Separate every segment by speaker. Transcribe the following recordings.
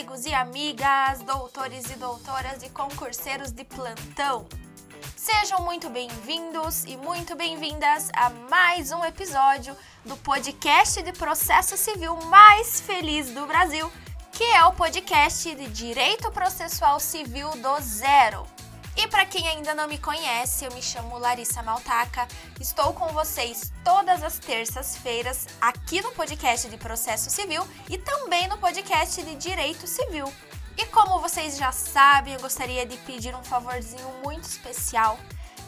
Speaker 1: amigos e amigas, doutores e doutoras e concurseiros de plantão. Sejam muito bem-vindos e muito bem-vindas a mais um episódio do podcast de processo civil mais feliz do Brasil, que é o podcast de Direito Processual Civil do Zero. E para quem ainda não me conhece, eu me chamo Larissa Maltaca. Estou com vocês todas as terças-feiras aqui no podcast de Processo Civil e também no podcast de Direito Civil. E como vocês já sabem, eu gostaria de pedir um favorzinho muito especial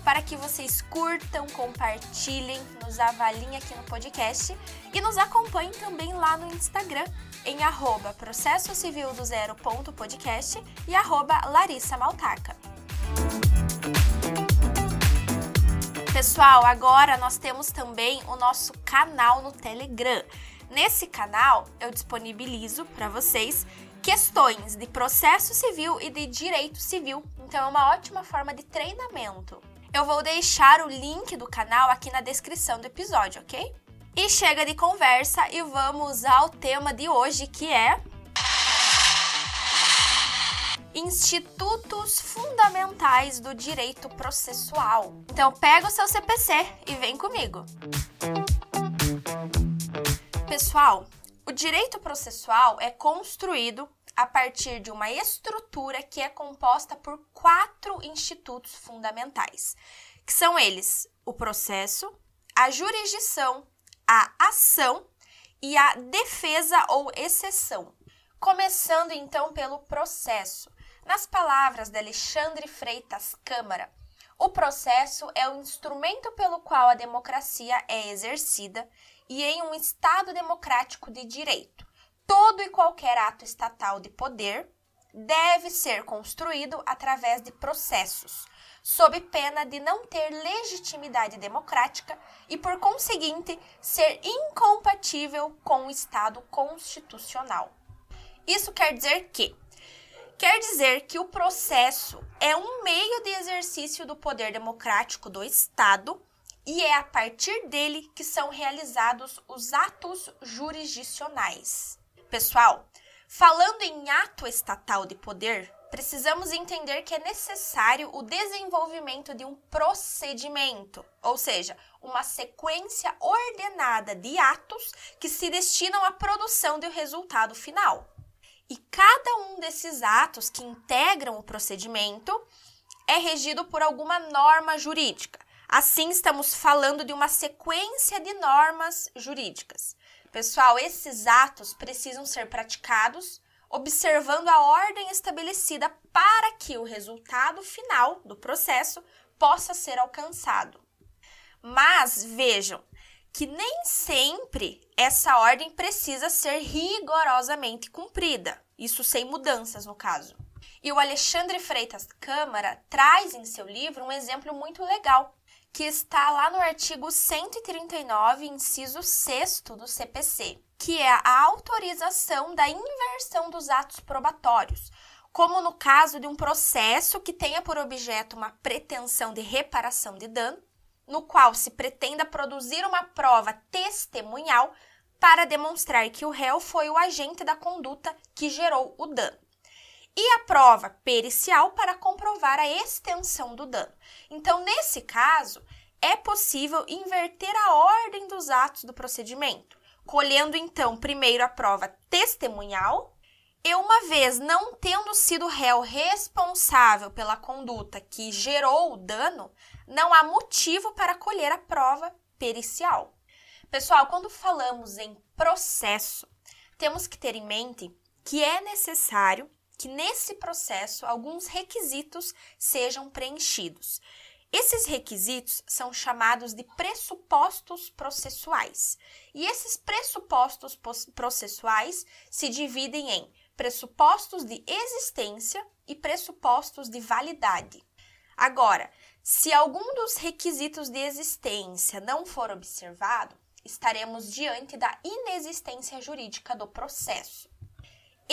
Speaker 1: para que vocês curtam, compartilhem, nos avaliem aqui no podcast e nos acompanhem também lá no Instagram em arroba processo civil do zero ponto podcast e arroba Larissa Pessoal, agora nós temos também o nosso canal no Telegram. Nesse canal eu disponibilizo para vocês questões de processo civil e de direito civil. Então é uma ótima forma de treinamento. Eu vou deixar o link do canal aqui na descrição do episódio, ok? E chega de conversa e vamos ao tema de hoje que é Institutos Fundamentais do Direito Processual. Então pega o seu CPC e vem comigo. Pessoal, o direito processual é construído a partir de uma estrutura que é composta por quatro institutos fundamentais, que são eles: o processo, a jurisdição, a ação e a defesa ou exceção. Começando então pelo processo. Nas palavras de Alexandre Freitas Câmara, o processo é o instrumento pelo qual a democracia é exercida e em um Estado democrático de direito. Todo e qualquer ato estatal de poder deve ser construído através de processos, sob pena de não ter legitimidade democrática e, por conseguinte, ser incompatível com o Estado constitucional. Isso quer dizer que Quer dizer que o processo é um meio de exercício do poder democrático do Estado e é a partir dele que são realizados os atos jurisdicionais. Pessoal, falando em ato estatal de poder, precisamos entender que é necessário o desenvolvimento de um procedimento, ou seja, uma sequência ordenada de atos que se destinam à produção do resultado final. E cada um desses atos que integram o procedimento é regido por alguma norma jurídica. Assim, estamos falando de uma sequência de normas jurídicas. Pessoal, esses atos precisam ser praticados observando a ordem estabelecida para que o resultado final do processo possa ser alcançado. Mas vejam, que nem sempre essa ordem precisa ser rigorosamente cumprida, isso sem mudanças no caso. E o Alexandre Freitas Câmara traz em seu livro um exemplo muito legal, que está lá no artigo 139, inciso 6 do CPC, que é a autorização da inversão dos atos probatórios, como no caso de um processo que tenha por objeto uma pretensão de reparação de dano no qual se pretenda produzir uma prova testemunhal para demonstrar que o réu foi o agente da conduta que gerou o dano. E a prova pericial para comprovar a extensão do dano. Então, nesse caso, é possível inverter a ordem dos atos do procedimento, colhendo então primeiro a prova testemunhal e uma vez não tendo sido réu responsável pela conduta que gerou o dano, não há motivo para colher a prova pericial. Pessoal, quando falamos em processo, temos que ter em mente que é necessário que nesse processo alguns requisitos sejam preenchidos. Esses requisitos são chamados de pressupostos processuais. E esses pressupostos processuais se dividem em pressupostos de existência e pressupostos de validade. Agora, se algum dos requisitos de existência não for observado, estaremos diante da inexistência jurídica do processo.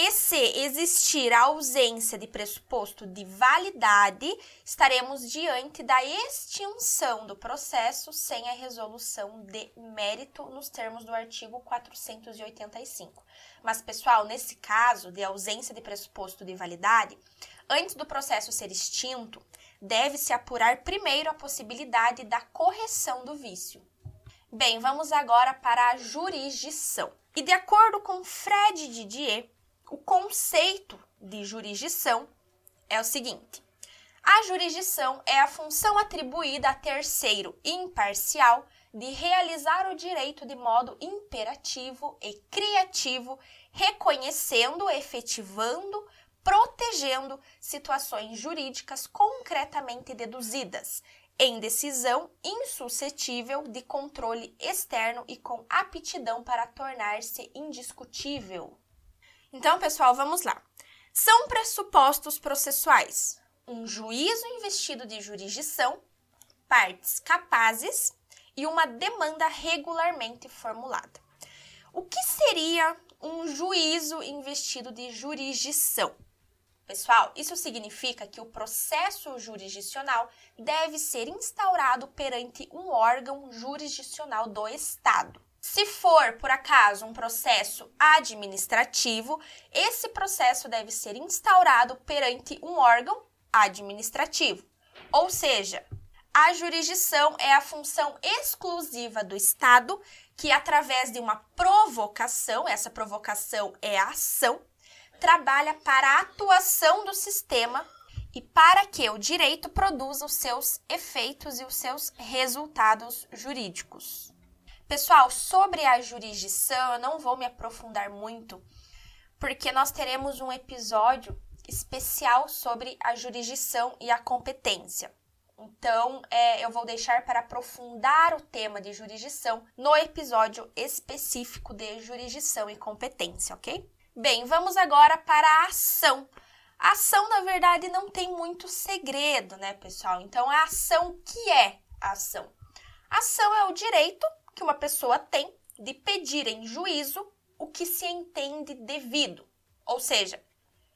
Speaker 1: E se existir a ausência de pressuposto de validade, estaremos diante da extinção do processo sem a resolução de mérito nos termos do artigo 485. Mas, pessoal, nesse caso de ausência de pressuposto de validade, antes do processo ser extinto, deve-se apurar primeiro a possibilidade da correção do vício. Bem, vamos agora para a jurisdição. E de acordo com Fred Didier, o conceito de jurisdição é o seguinte: a jurisdição é a função atribuída a terceiro imparcial de realizar o direito de modo imperativo e criativo, reconhecendo, efetivando, protegendo situações jurídicas concretamente deduzidas, em decisão insuscetível de controle externo e com aptidão para tornar-se indiscutível. Então, pessoal, vamos lá. São pressupostos processuais: um juízo investido de jurisdição, partes capazes e uma demanda regularmente formulada. O que seria um juízo investido de jurisdição? Pessoal, isso significa que o processo jurisdicional deve ser instaurado perante um órgão jurisdicional do Estado. Se for, por acaso, um processo administrativo, esse processo deve ser instaurado perante um órgão administrativo. Ou seja, a jurisdição é a função exclusiva do Estado que, através de uma provocação, essa provocação é a ação, trabalha para a atuação do sistema e para que o direito produza os seus efeitos e os seus resultados jurídicos. Pessoal, sobre a jurisdição, eu não vou me aprofundar muito, porque nós teremos um episódio especial sobre a jurisdição e a competência. Então, é, eu vou deixar para aprofundar o tema de jurisdição no episódio específico de jurisdição e competência, ok? Bem, vamos agora para a ação. A ação, na verdade, não tem muito segredo, né, pessoal? Então, a ação, o que é a ação? A ação é o direito que uma pessoa tem de pedir em juízo o que se entende devido. Ou seja,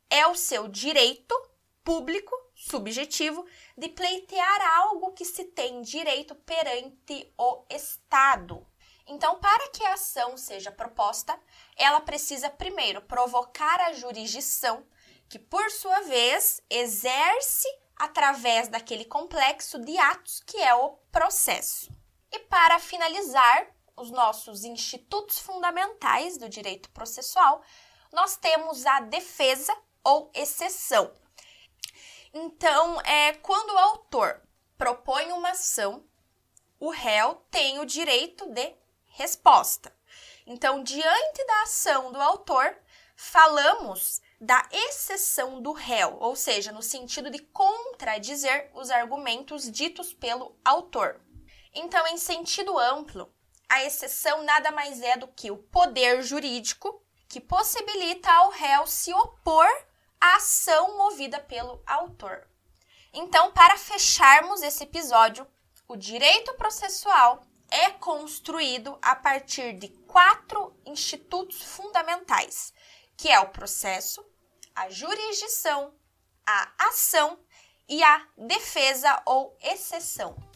Speaker 1: é o seu direito público, subjetivo, de pleitear algo que se tem direito perante o Estado. Então, para que a ação seja proposta, ela precisa primeiro provocar a jurisdição, que por sua vez exerce através daquele complexo de atos que é o processo. E para finalizar os nossos institutos fundamentais do direito processual, nós temos a defesa ou exceção. Então, é quando o autor propõe uma ação, o réu tem o direito de resposta. Então, diante da ação do autor, falamos da exceção do réu, ou seja, no sentido de contradizer os argumentos ditos pelo autor. Então, em sentido amplo, a exceção nada mais é do que o poder jurídico que possibilita ao réu se opor à ação movida pelo autor. Então, para fecharmos esse episódio, o direito processual é construído a partir de quatro institutos fundamentais, que é o processo, a jurisdição, a ação e a defesa ou exceção.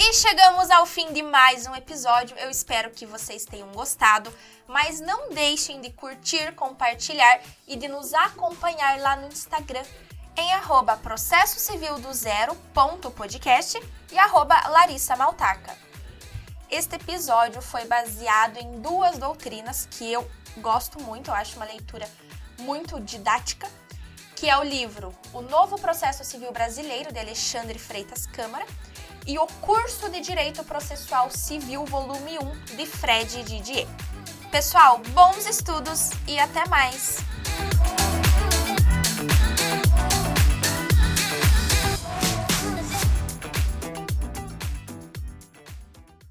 Speaker 1: E chegamos ao fim de mais um episódio. Eu espero que vocês tenham gostado, mas não deixem de curtir, compartilhar e de nos acompanhar lá no Instagram em arroba processo civil do zero.podcast e arroba Larissa Maltaca. Este episódio foi baseado em duas doutrinas que eu gosto muito, eu acho uma leitura muito didática, que é o livro O Novo Processo Civil Brasileiro, de Alexandre Freitas Câmara, e o curso de Direito Processual Civil, volume 1, de Fred Didier. Pessoal, bons estudos e até mais!